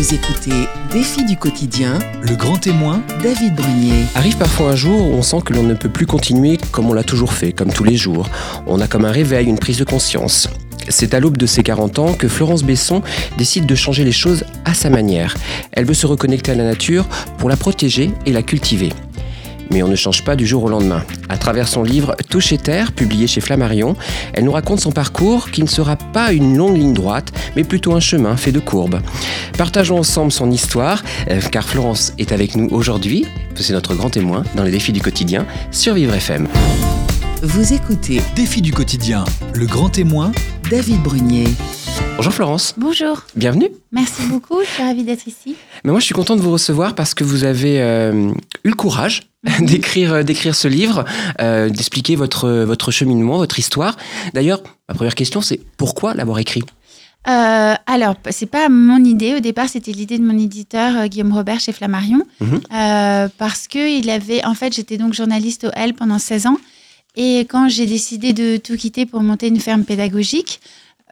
Vous écoutez Défi du quotidien, Le grand témoin, David Brunier. Arrive parfois un jour où on sent que l'on ne peut plus continuer comme on l'a toujours fait, comme tous les jours. On a comme un réveil, une prise de conscience. C'est à l'aube de ses 40 ans que Florence Besson décide de changer les choses à sa manière. Elle veut se reconnecter à la nature pour la protéger et la cultiver. Mais on ne change pas du jour au lendemain. À travers son livre Toucher Terre, publié chez Flammarion, elle nous raconte son parcours qui ne sera pas une longue ligne droite, mais plutôt un chemin fait de courbes. Partageons ensemble son histoire, euh, car Florence est avec nous aujourd'hui. C'est notre grand témoin dans les défis du quotidien sur Vivre FM. Vous écoutez défi du quotidien, le grand témoin, David Brunier. Bonjour Florence, Bonjour, bienvenue. merci beaucoup, je suis ravie d'être ici. Mais moi, je suis content de vous recevoir parce que vous avez euh, eu le courage d'écrire euh, d'écrire ce livre, euh, d'expliquer votre votre cheminement, votre histoire. D'ailleurs, ma première question, c'est pourquoi l'avoir écrit? Euh, alors, c'est pas mon idée, au départ c'était l'idée de mon éditeur Guillaume Robert chez Flammarion, Mhm. Parce que il avait, en fait j'étais donc journaliste au L pendant 16 ans, et quand j'ai décidé de tout quitter pour monter une ferme pédagogique,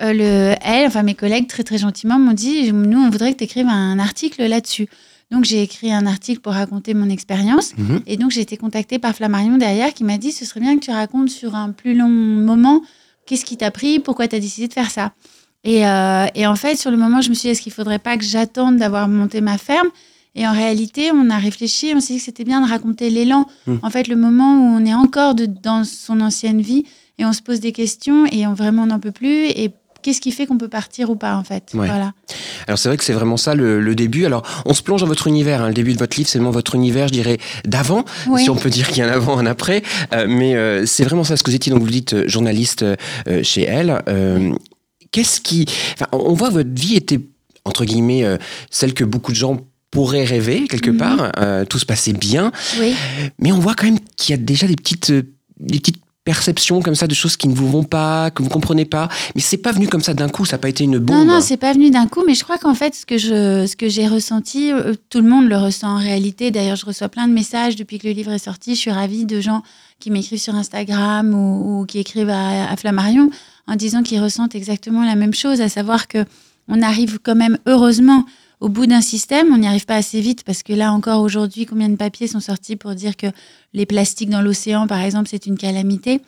euh, le L, enfin mes collègues très très gentiment m'ont dit, nous on voudrait que tu écrives un article là-dessus. Donc j'ai écrit un article pour raconter mon expérience. Mhm. Et donc, j'ai été contactée par Flammarion derrière qui m'a dit ce serait bien que tu racontes sur un plus long moment qu'est-ce qui t'a pris, pourquoi tu as décidé de faire ça. Et, euh, et en fait, sur le moment, je me suis dit est-ce qu'il faudrait pas que j'attende d'avoir monté ma ferme? Et en réalité, on a réfléchi, on s'est dit que c'était bien de raconter l'élan. Mm. En fait, le moment où on est encore de- dans son ancienne vie et on se pose des questions et on vraiment n'en peut plus. Et qu'est-ce qui fait qu'on peut partir ou pas, en fait Ouais. Voilà. Alors c'est vrai que c'est vraiment ça le, le début. Alors on se plonge dans votre univers. hein. Le début de votre livre, c'est vraiment votre univers, je dirais, d'avant, Oui. si on peut dire qu'il y a un avant, un après. Euh, mais euh, c'est vraiment ça ce que vous étiez. Donc vous dites euh, journaliste chez elle. Qu'est-ce qui, enfin, on voit votre vie était entre guillemets celle que beaucoup de gens pourraient rêver quelque Mhm. part. Euh, tout se passait bien, Oui. mais on voit quand même qu'il y a déjà des petites, euh, des petites perceptions comme ça de choses qui ne vous vont pas, que vous comprenez pas. Mais c'est pas venu comme ça d'un coup. Ça n'a pas été une bombe. Non, non, c'est pas venu d'un coup, mais je crois qu'en fait, ce que je, ce que j'ai ressenti, euh, tout le monde le ressent en réalité. D'ailleurs, je reçois plein de messages depuis que le livre est sorti. Je suis ravie de gens qui m'écrivent sur Instagram ou, qui écrivent à, à Flammarion en disant qu'ils ressentent exactement la même chose, à savoir que on arrive quand même heureusement au bout d'un système. On n'y arrive pas assez vite parce que là encore aujourd'hui, combien de papiers sont sortis pour dire que les plastiques dans l'océan, par exemple, c'est une calamité?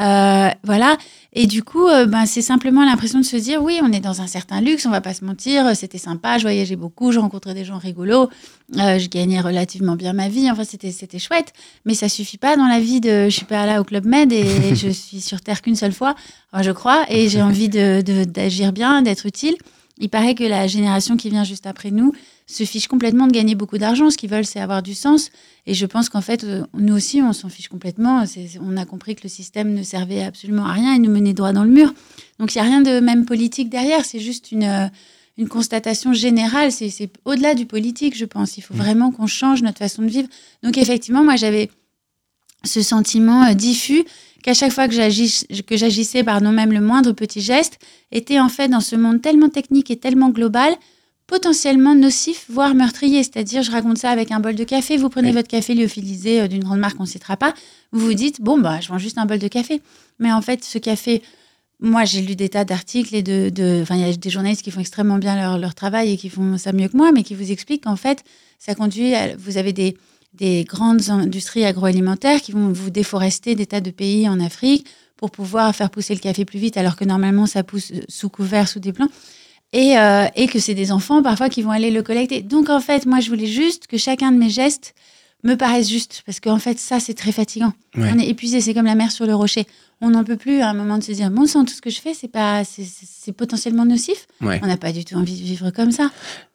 Euh, voilà. Et du coup, euh, ben, c'est simplement l'impression de se dire, oui, on est dans un certain luxe, on va pas se mentir, c'était sympa, je voyageais beaucoup, je rencontrais des gens rigolos, euh, je gagnais relativement bien ma vie, enfin, c'était, c'était chouette. Mais ça suffit pas dans la vie de, je suis pas là au Club Med et je suis sur Terre qu'une seule fois, enfin, je crois, et j'ai envie de- d'agir bien, d'être utile. Il paraît que la génération qui vient juste après nous se fiche complètement de gagner beaucoup d'argent. Ce qu'ils veulent, c'est avoir du sens. Et je pense qu'en fait, euh, nous aussi, on s'en fiche complètement. On a compris que le système ne servait absolument à rien et nous menait droit dans le mur. Donc il n'y a rien de même politique derrière. C'est juste une, euh, une constatation générale. C'est au-delà du politique, je pense. Il faut vraiment qu'on change notre façon de vivre. Donc effectivement, moi, j'avais ce sentiment euh, diffus qu'à chaque fois que j'agis- que j'agissais, pardon, même le moindre petit geste, était en fait dans ce monde tellement technique et tellement global, potentiellement nocif, voire meurtrier. C'est-à-dire, je raconte ça avec un bol de café, vous prenez Oui. votre café lyophilisé euh, d'une grande marque, on ne citera pas, vous vous dites, bon, bah, je vends juste un bol de café. Mais en fait, ce café, moi, j'ai lu des tas d'articles et de... de- Enfin, il y a des journalistes qui font extrêmement bien leur, leur travail et qui font ça mieux que moi, mais qui vous expliquent qu'en fait, ça conduit à... Vous avez des, des grandes industries agroalimentaires qui vont vous déforester des tas de pays en Afrique pour pouvoir faire pousser le café plus vite, alors que normalement, ça pousse sous couvert, sous des plants. Et, euh, et que c'est des enfants parfois qui vont aller le collecter. Donc en fait, moi, je voulais juste que chacun de mes gestes me paraisse juste, parce qu'en fait, ça, c'est très fatigant. Ouais. On est épuisé, c'est comme la mer sur le rocher. On n'en peut plus à un moment de se dire, bon sang, tout ce que je fais, c'est pas, c'est- potentiellement nocif. Ouais. On n'a pas du tout envie de vivre comme ça.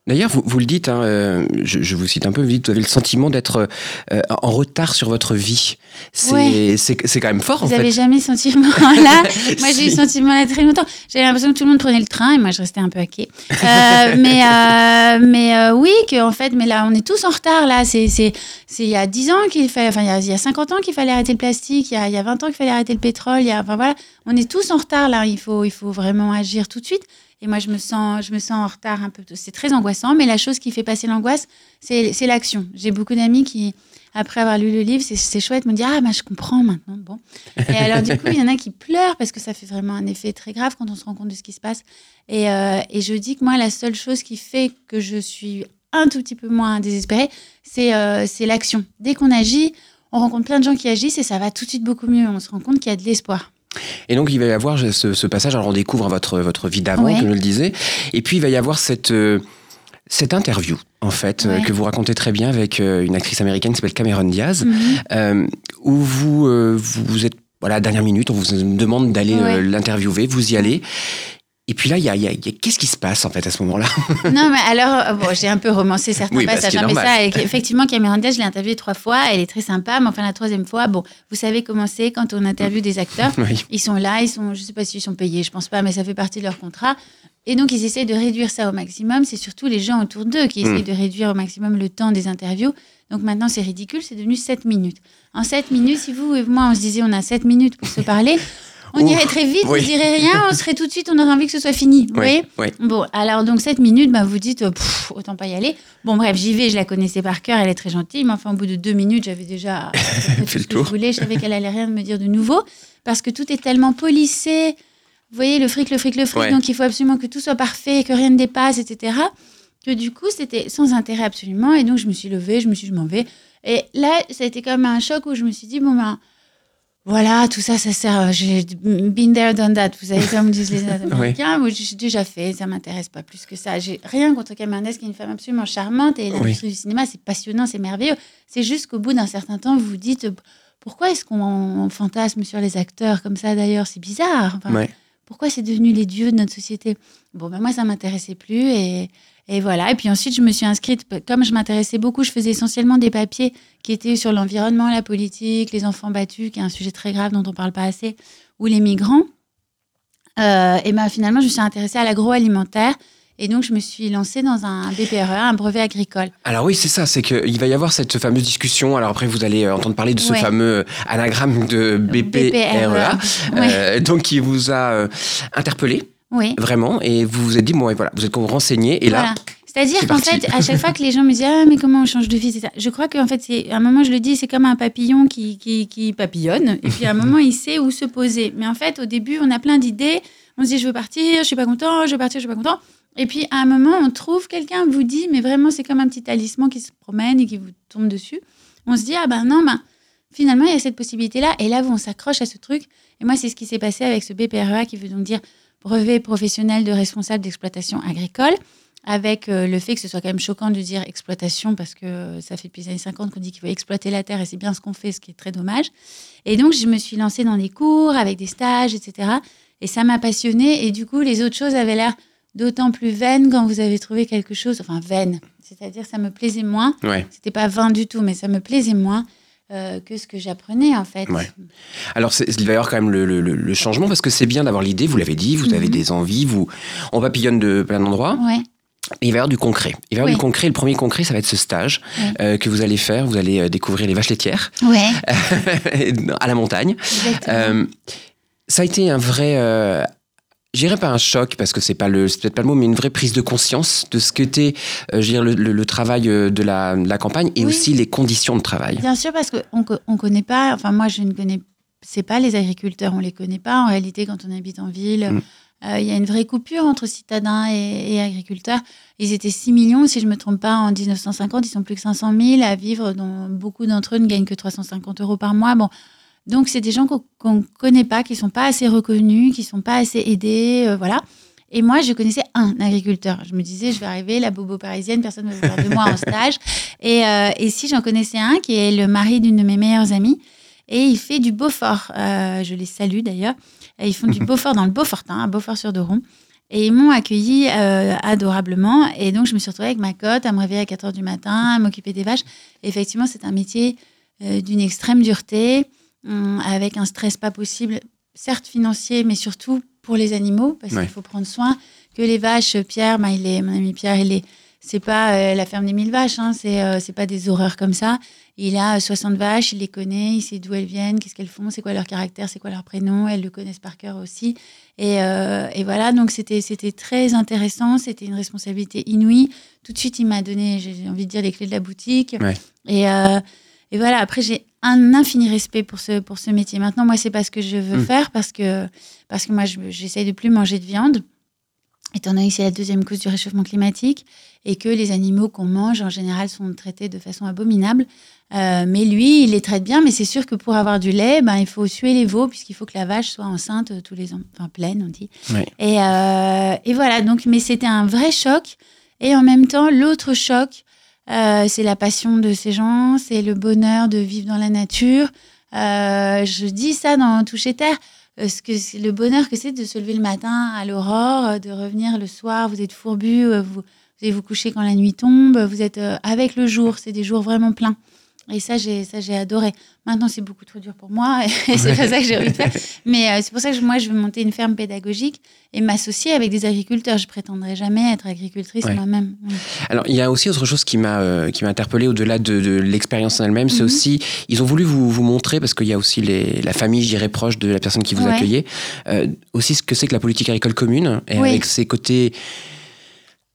D'ailleurs, vous, vous le dites, hein, euh, je, je vous cite un peu, vous dites vous avez le sentiment d'être euh, en retard sur votre vie. C'est Ouais. quand même fort, en Vous avez fait. jamais ce sentiment-là Moi, j'ai eu ce sentiment-là très longtemps. J'avais l'impression que tout le monde prenait le train et moi, je restais un peu à quai. Euh, mais euh, mais euh, oui, que en fait, mais là, on est tous en retard. Là, c'est il y a 10 ans qu'il fallait, enfin il y a, il y a 50 ans qu'il fallait arrêter le plastique. Il y a, il y a 20 ans qu'il fallait arrêter le pétrole. Il y a, enfin voilà, on est tous en retard là. Il faut il faut vraiment agir tout de suite. Et moi, je me sens, je me sens en retard un peu. C'est très angoissant, mais la chose qui fait passer l'angoisse, c'est l'action. J'ai beaucoup d'amis qui, après avoir lu le livre, c'est- chouette, me dire Ah, bah, je comprends maintenant. Bon. Et alors, du coup, il y en a qui pleurent parce que ça fait vraiment un effet très grave quand on se rend compte de ce qui se passe. Et, euh, et je dis que moi, la seule chose qui fait que je suis un tout petit peu moins désespérée, c'est euh, c'est l'action. Dès qu'on agit, on rencontre plein de gens qui agissent et ça va tout de suite beaucoup mieux. On se rend compte qu'il y a de l'espoir. Et donc, il va y avoir ce, ce passage. Alors, on découvre votre, votre vie d'avant, Ouais. comme je le disais. Et puis, il va y avoir cette, euh, cette interview, en fait, euh, que vous racontez très bien avec euh, une actrice américaine qui s'appelle Cameron Diaz, Mhm. où vous, vous, vous êtes, voilà, dernière minute, on vous demande d'aller Ouais. l'interviewer, vous y allez. Et puis là, il y a, il y a- il y a- qu'est-ce qui se passe, en fait, à ce moment-là? Non, mais alors, euh, bon, j'ai un peu romancé certains Oui, bah, passages. est hein, mais ça, effectivement, Cameron Diaz, je l'ai interviewée trois fois. Elle est très sympa, mais enfin, la troisième fois, bon, vous savez comment c'est quand on interviewe des acteurs. Oui. Ils sont là, ils sont, je sais pas s'ils sont payés, je pense pas, mais ça fait partie de leur contrat. Et donc, ils essayent de réduire ça au maximum. C'est surtout les gens autour d'eux qui Mm. essayent de réduire au maximum le temps des interviews. Donc maintenant, c'est ridicule, c'est devenu 7 minutes. En 7 minutes, si vous et moi, on se disait on a 7 minutes pour se parler, on Ouf, irait très vite, oui. on dirait rien, on serait tout de suite, on aurait envie que ce soit fini. Vous voyez oui. Bon, alors donc 7 minutes, bah, vous dites, euh, pff, autant pas y aller. Bon, bref, j'y vais, je la connaissais par cœur, elle est très gentille, mais enfin, au bout de deux minutes, j'avais déjà fait le tour. je voulais, je savais qu'elle allait rien me dire de nouveau, parce que tout est tellement polissé. Vous voyez, le fric, le fric, le fric, Ouais. donc il faut absolument que tout soit parfait, que rien ne dépasse, etc. Que du coup, c'était sans intérêt absolument, et donc je me suis levée, je me suis dit, je m'en vais. Et là, ça a été comme un choc où je me suis dit, bon ben, voilà, tout ça, ça sert. J'ai been there, done that. Vous savez, comme disent les Américains, moi, j'ai déjà fait, ça m'intéresse pas plus que ça. J'ai rien contre Cameron Diaz, qui est une femme absolument charmante, et l'industrie du cinéma, c'est passionnant, c'est merveilleux. C'est juste qu'au bout d'un certain temps, vous vous dites, euh, pourquoi est-ce qu'on fantasme sur les acteurs comme ça d'ailleurs? C'est bizarre. Enfin, Ouais. Pourquoi c'est devenu les dieux de notre société? Bon, ben moi, ça m'intéressait plus, et, et voilà. Et puis ensuite, je me suis inscrite, comme je m'intéressais beaucoup, je faisais essentiellement des papiers qui étaient sur l'environnement, la politique, les enfants battus, qui est un sujet très grave dont on parle pas assez, ou les migrants. Euh, et ben finalement, je me suis intéressée à l'agroalimentaire. Et donc, je me suis lancée dans un BPRE, un brevet agricole. Alors oui, c'est ça, c'est qu'il va y avoir cette fameuse discussion. Alors après, vous allez euh, entendre parler de ce Ouais. fameux anagramme de BPREA, Ouais. euh, donc qui vous a euh, interpellé Oui. vraiment, et vous vous êtes dit bon, et voilà, vous êtes renseigné, et là, Voilà. C'est-à-dire c'est qu'en fait, à chaque fois que les gens me disent Ah, mais comment on change de vie c'est ça. Je crois qu'en fait, c'est, à un moment, je le dis, c'est comme un papillon qui, qui, qui papillonne. Et puis à un moment, il sait où se poser. Mais en fait, au début, on a plein d'idées. On se dit Je veux partir, je suis pas content, je veux partir, je suis pas content. Et puis à un moment, on trouve quelqu'un vous dit Mais vraiment, c'est comme un petit talisman qui se promène et qui vous tombe dessus. On se dit Ah ben non, ben finalement, il y a cette possibilité-là. Et là, on s'accroche à ce truc. Et moi, c'est ce qui s'est passé avec ce BPREA qui veut donc dire brevet professionnel de responsable d'exploitation agricole avec euh, le fait que ce soit quand même choquant de dire exploitation parce que ça fait depuis les années 50 qu'on dit qu'il faut exploiter la terre et c'est bien ce qu'on fait, ce qui est très dommage. Et donc, je me suis lancée dans des cours avec des stages, etc. Et ça m'a passionnée. Et du coup, les autres choses avaient l'air d'autant plus vaines quand vous avez trouvé quelque chose, enfin vaine, c'est-à-dire ça me plaisait moins. ouais. C'était pas vain du tout, mais ça me plaisait moins euh, que ce que j'apprenais en fait. Ouais. Alors, il va y avoir quand même le, le- le- le changement parce que c'est bien d'avoir l'idée, vous l'avez dit, vous avez Mhm. des envies, vous, on papillonne de plein d'endroits. Ouais. Il va y avoir du concret. Il va y avoir Oui. du concret. Le premier concret, ça va être ce stage Oui. euh, que vous allez faire. Vous allez euh, découvrir les vaches laitières Ouais. à la montagne. Euh, ça a été un vrai, je dirais pas un choc parce que c'est pas le, c'est peut-être pas le mot, mais une vraie prise de conscience de ce qu'était, euh, je veux dire, le, le- le travail euh, de la, de la campagne et Oui. aussi les conditions de travail. Bien sûr, parce qu'on ne connaît pas, enfin moi je ne connais c'est pas les agriculteurs, on les connaît pas en réalité quand on habite en ville. Mm. Euh, Il y a une vraie coupure entre citadins et, et agriculteurs. Ils étaient 6 millions, si je me trompe pas, en 1950. Ils sont plus que 500 000 à vivre, dont beaucoup d'entre eux ne gagnent que 350 euros par mois. Bon, donc c'est des gens qu'on qu'on connaît pas, qui sont pas assez reconnus, qui sont pas assez aidés, euh, voilà. Et moi, je connaissais un agriculteur. Je me disais, je vais arriver, la bobo parisienne, personne ne va vouloir de moi en stage. Et, euh, et si j'en connaissais un, qui est le mari d'une de mes meilleures amies, et il fait du Beaufort. Euh, je les salue d'ailleurs. Ils font du Beaufort dans le Beaufortin, à Beaufort-sur-Doron. Et ils m'ont accueilli euh, adorablement. Et donc, je me suis retrouvée avec ma cote à me réveiller à 4 h du matin, à m'occuper des vaches. Et effectivement, c'est un métier d'une extrême dureté, avec un stress pas possible, certes financier, mais surtout pour les animaux, parce Ouais. qu'il faut prendre soin que les vaches, Pierre, bah, il est, mon ami Pierre, il les c'est pas euh, la ferme des mille vaches, hein, c'est euh, c'est pas des horreurs comme ça. Il a 60 vaches, il les connaît, il sait d'où elles viennent, qu'est-ce qu'elles font, c'est quoi leur caractère, c'est quoi leur prénom, elles le connaissent par cœur aussi. Et, euh, et voilà, donc c'était c'était très intéressant, c'était une responsabilité inouïe. Tout de suite, il m'a donné, j'ai envie de dire, les clés de la boutique. Ouais. Et, euh, et voilà, après, j'ai un infini respect pour ce, pour ce métier. Maintenant, moi, c'est pas ce que je veux Mm. faire parce que, parce que moi, je- j'essaye de plus manger de viande, étant donné que c'est la deuxième cause du réchauffement climatique et que les animaux qu'on mange, en général, sont traités de façon abominable. Euh, mais lui, il les traite bien, mais c'est sûr que pour avoir du lait, ben, il faut suer les veaux, puisqu'il faut que la vache soit enceinte euh, tous les ans, enfin pleine, on dit. Et, euh, et voilà, donc, mais c'était un vrai choc. Et en même temps, l'autre choc, euh, c'est la passion de ces gens, c'est le bonheur de vivre dans la nature. Euh, je dis ça dans Toucher Terre, ce que c'est le bonheur que c'est de se lever le matin à l'aurore, euh, de revenir le soir, vous êtes fourbu, euh, vous, vous allez vous coucher quand la nuit tombe, vous êtes avec le jour, c'est des jours vraiment pleins. Et ça, j'ai ça j'ai adoré. Maintenant, c'est beaucoup trop dur pour moi et c'est pas ça que j'ai envie de faire. Mais euh, c'est pour ça que moi, je veux monter une ferme pédagogique et m'associer avec des agriculteurs. Je prétendrai jamais être agricultrice Ouais. moi-même. Alors, il y a aussi autre chose qui m'a euh, qui m'a interpellé au-delà de, de l'expérience en elle-même, c'est Mhm. aussi ils ont voulu vous, vous montrer parce qu'il y a aussi les, la famille, je dirais proche de la personne qui vous Ouais. accueillait, euh, aussi ce que c'est que la politique agricole commune et Oui. avec ses côtés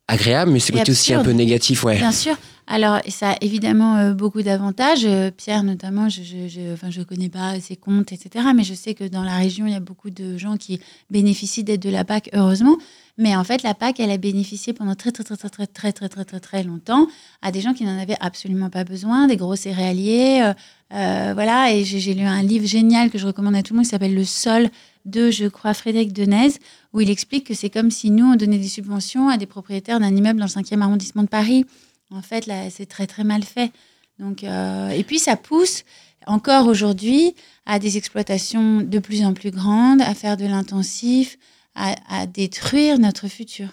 agréables, mais ses côtés aussi un peu négatifs, ouais. Bien sûr. Alors, ça a évidemment euh, beaucoup d'avantages. Euh, Pierre, notamment, je je, je, enfin, je connais pas ses comptes, etc. Mais je sais que dans la région, il y a beaucoup de gens qui bénéficient d'aide de la PAC, heureusement. Mais en fait, la PAC, elle a bénéficié pendant très, très, très, très, très, très, très, très, très, très longtemps à des gens qui n'en avaient absolument pas besoin, des gros céréaliers. euh, voilà. Et j'ai lu un livre génial que je recommande à tout le monde qui s'appelle Le sol de, je crois, Frédéric Denez, où il explique que c'est comme si nous, on donnait des subventions à des propriétaires d'un immeuble dans le 5e arrondissement de Paris. En fait, là, c'est très, très mal fait. Donc, euh, et puis, ça pousse encore aujourd'hui à des exploitations de plus en plus grandes, à faire de l'intensif, à, à détruire notre futur.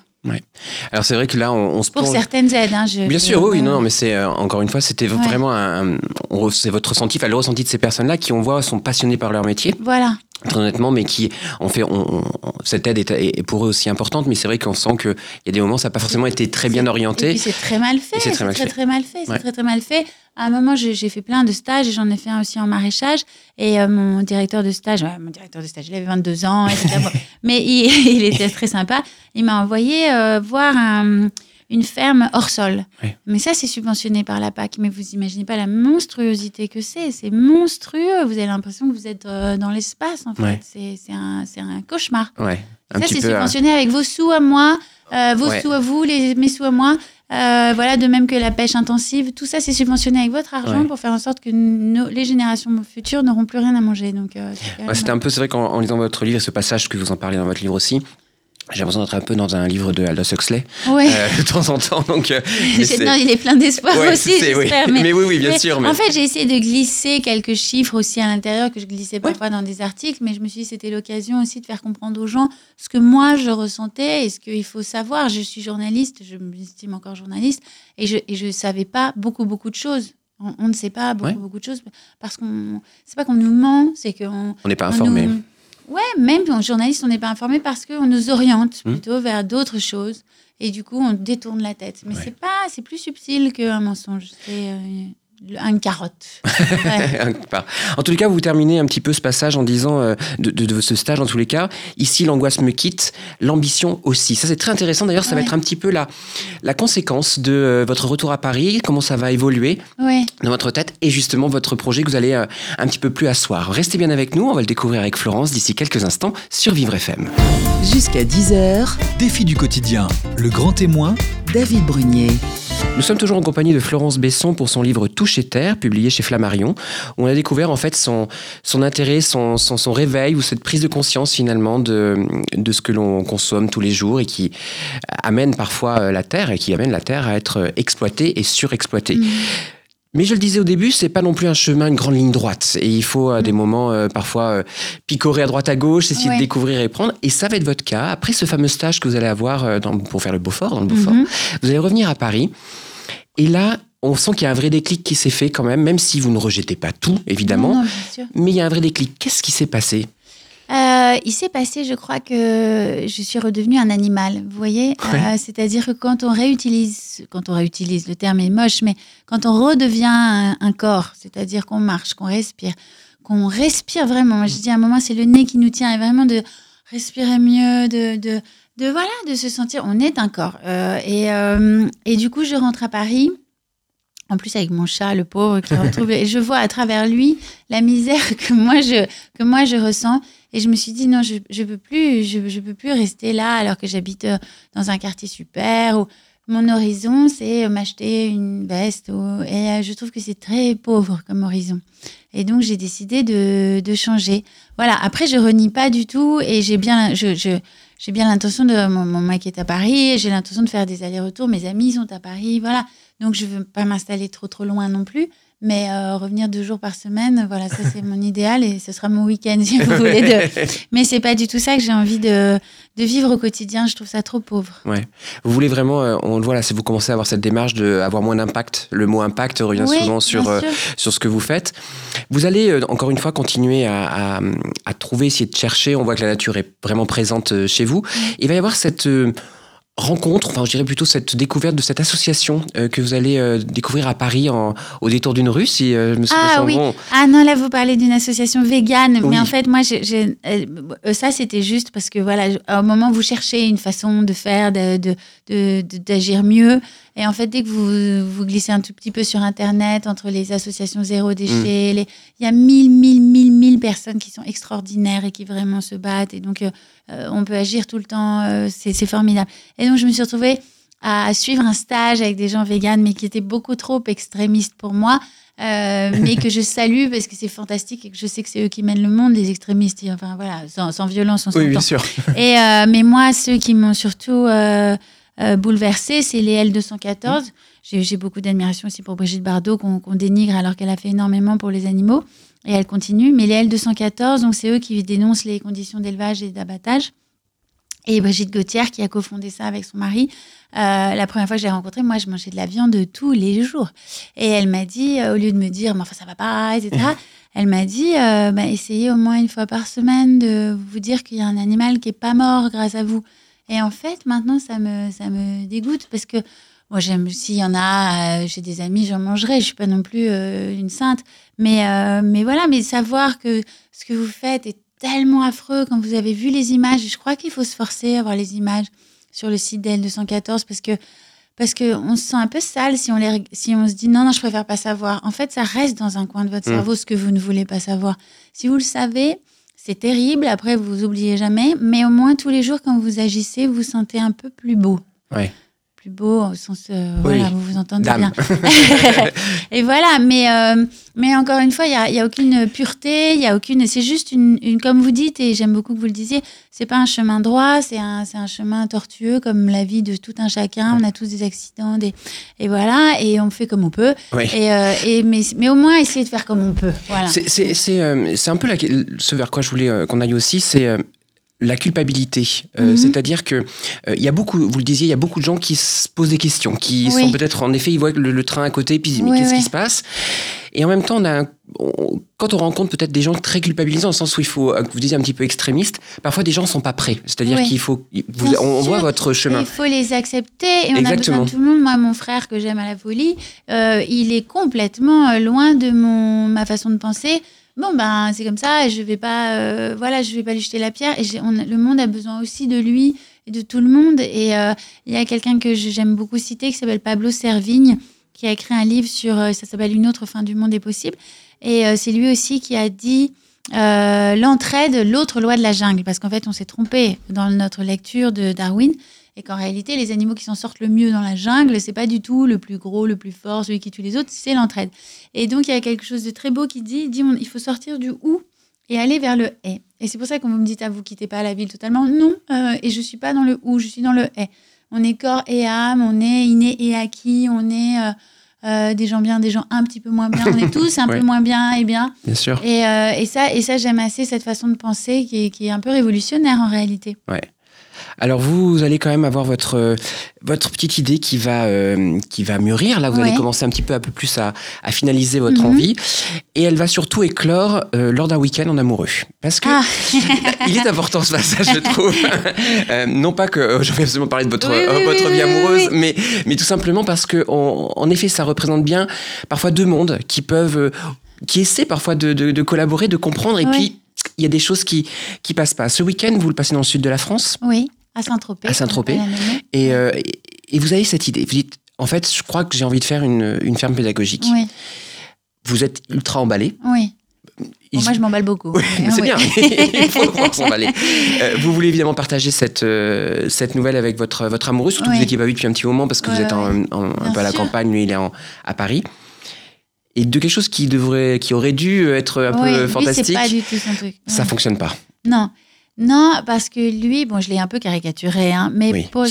Alors c'est vrai que là, on, on se Pour plonge- certaines aides. Hein, je, Bien sûr, oui, ouais, non, non, ouais. mais c'est euh, encore une fois, c'était Ouais. vraiment un, c'est votre ressenti, enfin, le ressenti de ces personnes-là qui, on voit, sont passionnés par leur métier, Voilà. Très honnêtement, mais qui, en fait, on, on- cette aide est, est pour eux aussi importante, mais c'est vrai qu'on sent qu'il y a des moments, ça n'a pas forcément été très bien Et orienté. puis c'est très mal fait. Et c'est très très, fait. très mal fait. C'est Ouais. très très mal fait. À un moment, j'ai fait plein de stages et j'en ai fait un aussi en maraîchage. Et euh, mon directeur de stage, ouais, mon directeur de stage, il avait 22 ans, etc. Mais il, il était très sympa. Il m'a envoyé euh, voir un- une ferme hors sol. Mais ça, c'est subventionné par la PAC. Mais vous imaginez pas la monstruosité que c'est. C'est monstrueux. Vous avez l'impression que vous êtes euh, dans l'espace, en fait. Ouais. C'est un, un cauchemar. Ouais, un Ça, c'est euh, subventionné avec vos sous à moi, euh, vos Ouais. sous à vous, les, mes sous à moi. Euh, voilà, de même que la pêche intensive. Tout ça, c'est subventionné avec votre argent Ouais. pour faire en sorte que nos- les générations futures n'auront plus rien à manger. Donc, euh, Ouais, c'était un peu, c'est vrai qu'en en lisant votre livre et ce passage que vous en parlez dans votre livre aussi, j'ai l'impression d'être un peu dans un livre de Aldous Huxley Ouais. euh, de temps en temps. Donc, euh, mais non, il est plein d'espoir Ouais, aussi, c'est- oui. j'espère. Mais oui, oui, bien sûr, mais- En fait, j'ai essayé de glisser quelques chiffres aussi à l'intérieur que je glissais parfois dans des articles, mais je me suis dit que c'était l'occasion aussi de faire comprendre aux gens ce que moi je ressentais et ce qu'il faut savoir. Je suis journaliste, je m'estime encore journaliste, et je je savais pas beaucoup beaucoup de choses. On, on ne sait pas beaucoup beaucoup de choses parce qu'on c'est pas qu'on nous ment, c'est qu'on on n'est pas informé. nous- Ouais, même en journaliste, on n'est pas informé parce qu'on nous oriente Hmm. plutôt vers d'autres choses. Et du coup, on détourne la tête. Mais Ouais. c'est pas, c'est plus subtil qu'un mensonge. C'est euh, une carotte. Ouais. En tous les cas, vous terminez un petit peu ce passage en disant euh, de, de- de ce stage, en tous les cas, ici l'angoisse me quitte, l'ambition aussi. Ça, c'est très intéressant. D'ailleurs, ça va être un petit peu la, la conséquence de euh, votre retour à Paris, comment ça va évoluer ouais. dans votre tête et justement votre projet que vous allez euh, un petit peu plus asseoir. Restez bien avec nous, on va le découvrir avec Florence d'ici quelques instants sur Vivre FM. Jusqu'à 10h, Défi du quotidien, le grand témoin, David Brunier. Nous sommes toujours en compagnie de Florence Besson pour son livre Toucher Terre, publié chez Flammarion, où on a découvert en fait son, intérêt, son, réveil ou cette prise de conscience finalement de, ce que l'on consomme tous les jours et qui amène parfois euh, la Terre et qui amène la Terre à être euh, exploitée et surexploitée. Mm. Mais je le disais au début, c'est pas non plus un chemin, une grande ligne droite. Et il faut à des moments euh, parfois euh, picorer à droite à gauche, essayer Ouais. de découvrir et prendre. Et ça va être votre cas. Après ce fameux stage que vous allez avoir euh, dans- pour faire le Beaufort, dans le Beaufort, Mhm. vous allez revenir à Paris. Et là, on sent qu'il y a un vrai déclic qui s'est fait quand même, même si vous ne rejetez pas tout, évidemment. Non, non. Mais il y a un vrai déclic. Qu'est-ce qui s'est passé? Euh, il s'est passé, je crois que je suis redevenue un animal. Vous voyez? Euh, c'est-à-dire que quand on réutilise, quand on réutilise, le terme est moche, mais quand on redevient un, un corps, c'est-à-dire qu'on marche, qu'on respire, qu'on respire vraiment. Moi, je dis à un moment, c'est le nez qui nous tient, et vraiment de respirer mieux, de, de, de voilà, de se sentir. On est un corps. Euh, et, et du coup, je rentre à Paris. En plus, avec mon chat, le pauvre, qui retrouve. et je vois à travers lui la misère que moi je, que moi je ressens. Et je me suis dit, non, je ne peux, plus, je, je peux plus rester là alors que j'habite euh, dans un quartier super. Où mon horizon, c'est euh, m'acheter une veste. ou- et euh, je trouve que c'est très pauvre comme horizon. Et donc, j'ai décidé de, de changer. Voilà. Après, je renie pas du tout. Et j'ai bien, je, je, j'ai bien l'intention de. Mon, mon est à Paris. J'ai l'intention de faire des allers-retours. Mes amis sont à Paris. Voilà. Donc, je veux pas m'installer trop, trop loin non plus. Mais euh, revenir deux jours par semaine, voilà, ça c'est mon idéal et ce sera mon week-end si vous voulez. De... Mais c'est pas du tout ça que j'ai envie de, de vivre au quotidien. Je trouve ça trop pauvre. Vous voulez vraiment, euh, on le voit là, c'est vous commencez à avoir cette démarche de avoir moins d'impact. Le mot impact revient Oui, souvent sur, euh, sur ce que vous faites. Vous allez encore une fois continuer à, à- à trouver, essayer de chercher. On voit que la nature est vraiment présente chez vous. Il va y avoir cette rencontre, enfin je dirais plutôt cette découverte de cette association euh, que vous allez euh, découvrir à Paris en- au détour d'une rue, si euh, je me souviens Ah oui. bon. Ah non, là, vous parlez d'une association végane. Oui. Mais en fait, moi, ça, c'était juste parce que, voilà, au moment où vous cherchez une façon de faire, de- de- de- de- d'agir mieux, et en fait, dès que vous, vous glissez un tout petit peu sur Internet, entre les associations zéro déchet, les- il y a mille, mille, mille, mille personnes qui sont extraordinaires et qui vraiment se battent. Et donc, euh, euh, on peut agir tout le temps. euh, c'est formidable. Et donc, je me suis retrouvée à suivre un stage avec des gens véganes, mais qui étaient beaucoup trop extrémistes pour moi. Euh, mais que je salue parce que c'est fantastique et que je sais que c'est eux qui mènent le monde, les extrémistes. Enfin voilà, sans, sans violence, on Oui, bien sûr. Et euh, mais moi, ceux qui m'ont surtout euh, euh, bouleversée, c'est les L214. J'ai j'ai beaucoup d'admiration aussi pour Brigitte Bardot qu'on dénigre alors qu'elle a fait énormément pour les animaux et elle continue. Mais les L214, donc c'est eux qui dénoncent les conditions d'élevage et d'abattage. Et Brigitte Gauthier qui a cofondé ça avec son mari. Euh, la première fois que je l'ai rencontrée, moi, je mangeais de la viande tous les jours. Et elle m'a dit, euh, au lieu de me dire, mais enfin, ça va pas, etc., elle m'a dit, euh, bah, essayez au moins une fois par semaine de vous dire qu'il y a un animal qui est pas mort grâce à vous. Et en fait, maintenant, ça me, ça me dégoûte parce que moi, j'aime, s'il y en a, euh, j'ai des amis, j'en mangerai. Je suis pas non plus euh, une sainte. Mais, euh, mais voilà, mais savoir que ce que vous faites est tellement affreux quand vous avez vu les images. Je crois qu'il faut se forcer à voir les images sur le site d'L214 parce que parce que on se sent un peu sale si on les si on se dit non non je préfère pas savoir. En fait, ça reste dans un coin de votre Mm. cerveau ce que vous ne voulez pas savoir. Si vous le savez, c'est terrible. Après, vous oubliez jamais. Mais au moins tous les jours quand vous agissez, vous vous sentez un peu plus beau. Ouais. Plus beau au sens euh, Oui. voilà vous vous entendez Dame. bien. Et voilà, mais, euh, mais encore une fois, il n'y a, il y a aucune pureté, il y a aucune. C'est juste une, une- Comme vous dites, et j'aime beaucoup que vous le disiez, c'est pas un chemin droit, c'est un, c'est un chemin tortueux, comme la vie de tout un chacun. On a tous des accidents, des, et voilà, et on fait comme on peut. Oui. Et, euh, et, mais, mais au moins, essayer de faire comme on peut. Voilà. C'est- C'est c'est, euh, un peu la- ce vers quoi je voulais qu'on aille aussi, c'est la culpabilité. Euh, Mhm. C'est-à-dire que euh, il y a beaucoup, vous le disiez, il y a beaucoup de gens qui se posent des questions, qui Oui. sont peut-être en effet, ils voient le, le train à côté, puis ils disent mais Oui, qu'est-ce oui. qui se passe? Et en même temps, on a, un- on- quand on rencontre peut-être des gens très culpabilisants, dans le sens où il faut, euh, vous disiez un petit peu extrémiste, parfois des gens sont pas prêts. C'est-à-dire qu'il faut, vous- on, voit votre chemin. Il faut les accepter et on a Exactement. besoin de tout le monde. Moi, mon frère que j'aime à la folie, euh, il est complètement loin de mon ma façon de penser. Bon ben c'est comme ça, je vais pas, euh, voilà, je vais pas lui jeter la pierre. Et le monde a besoin aussi de lui et de tout le monde. Et euh, il y a quelqu'un que j'aime beaucoup citer qui s'appelle Pablo Servigne, qui a écrit un livre sur, euh, ça s'appelle Une autre fin du monde est possible. Et c'est lui aussi qui a dit l'entraide, l'autre loi de la jungle, parce qu'en fait, on s'est trompé dans notre lecture de Darwin, et qu'en réalité, les animaux qui s'en sortent le mieux dans la jungle, c'est pas du tout le plus gros, le plus fort, celui qui tue les autres, c'est l'entraide. Et donc, il y a quelque chose de très beau qui dit, il dit, on- il faut sortir du ou et aller vers le et. Et c'est pour ça qu'on vous me dit, ah, vous quittez pas la ville totalement. Non, euh, et je suis pas dans le ou, je suis dans le et. On est corps et âme, on est inné et acquis, on est euh, euh, des gens bien, des gens un petit peu moins bien. On est tous un Ouais. peu moins bien et bien. Bien sûr. Et, et ça, et ça j'aime assez cette façon de penser qui est, qui est un peu révolutionnaire en réalité. Alors vous allez quand même avoir votre euh, votre petite idée qui va euh, qui va mûrir. Là, vous allez commencer un petit peu un peu plus à, à finaliser votre Mhm. envie, et elle va surtout éclore euh, lors d'un week-end en amoureux. Parce que Ah, il est important ce passage, je trouve. Euh, non pas que euh, je vais absolument parler de votre Oui, oui, euh, votre oui, vie amoureuse, mais mais tout simplement parce que on- en effet, ça représente bien parfois deux mondes qui peuvent euh, qui essaient parfois de, de- de collaborer, de comprendre, et puis il y a des choses qui qui passent pas. Ce week-end, vous le passez dans le sud de la France. oui, à Saint-Tropez. À Saint-Tropez. Et, euh, et- et vous avez cette idée. Vous dites, en fait, je crois que j'ai envie de faire une, une ferme pédagogique. Oui, Vous êtes ultra emballé. oui. Bon, moi, je m'emballe beaucoup. Oui, mais c'est oui. bien. Il faut s'emballer. Euh, vous voulez évidemment partager cette, euh, cette nouvelle avec votre, votre amoureux, surtout que vous n'étiez pas vu depuis un petit moment parce que vous êtes en- en- un peu à la campagne, lui il est en- à Paris. Et de quelque chose qui, devrait, qui aurait dû être un Oui, peu lui, fantastique, pas du tout son truc. ça Ouais. fonctionne pas. Non, non, parce que lui, bon, je l'ai un peu caricaturé, hein, mais Oui, pour,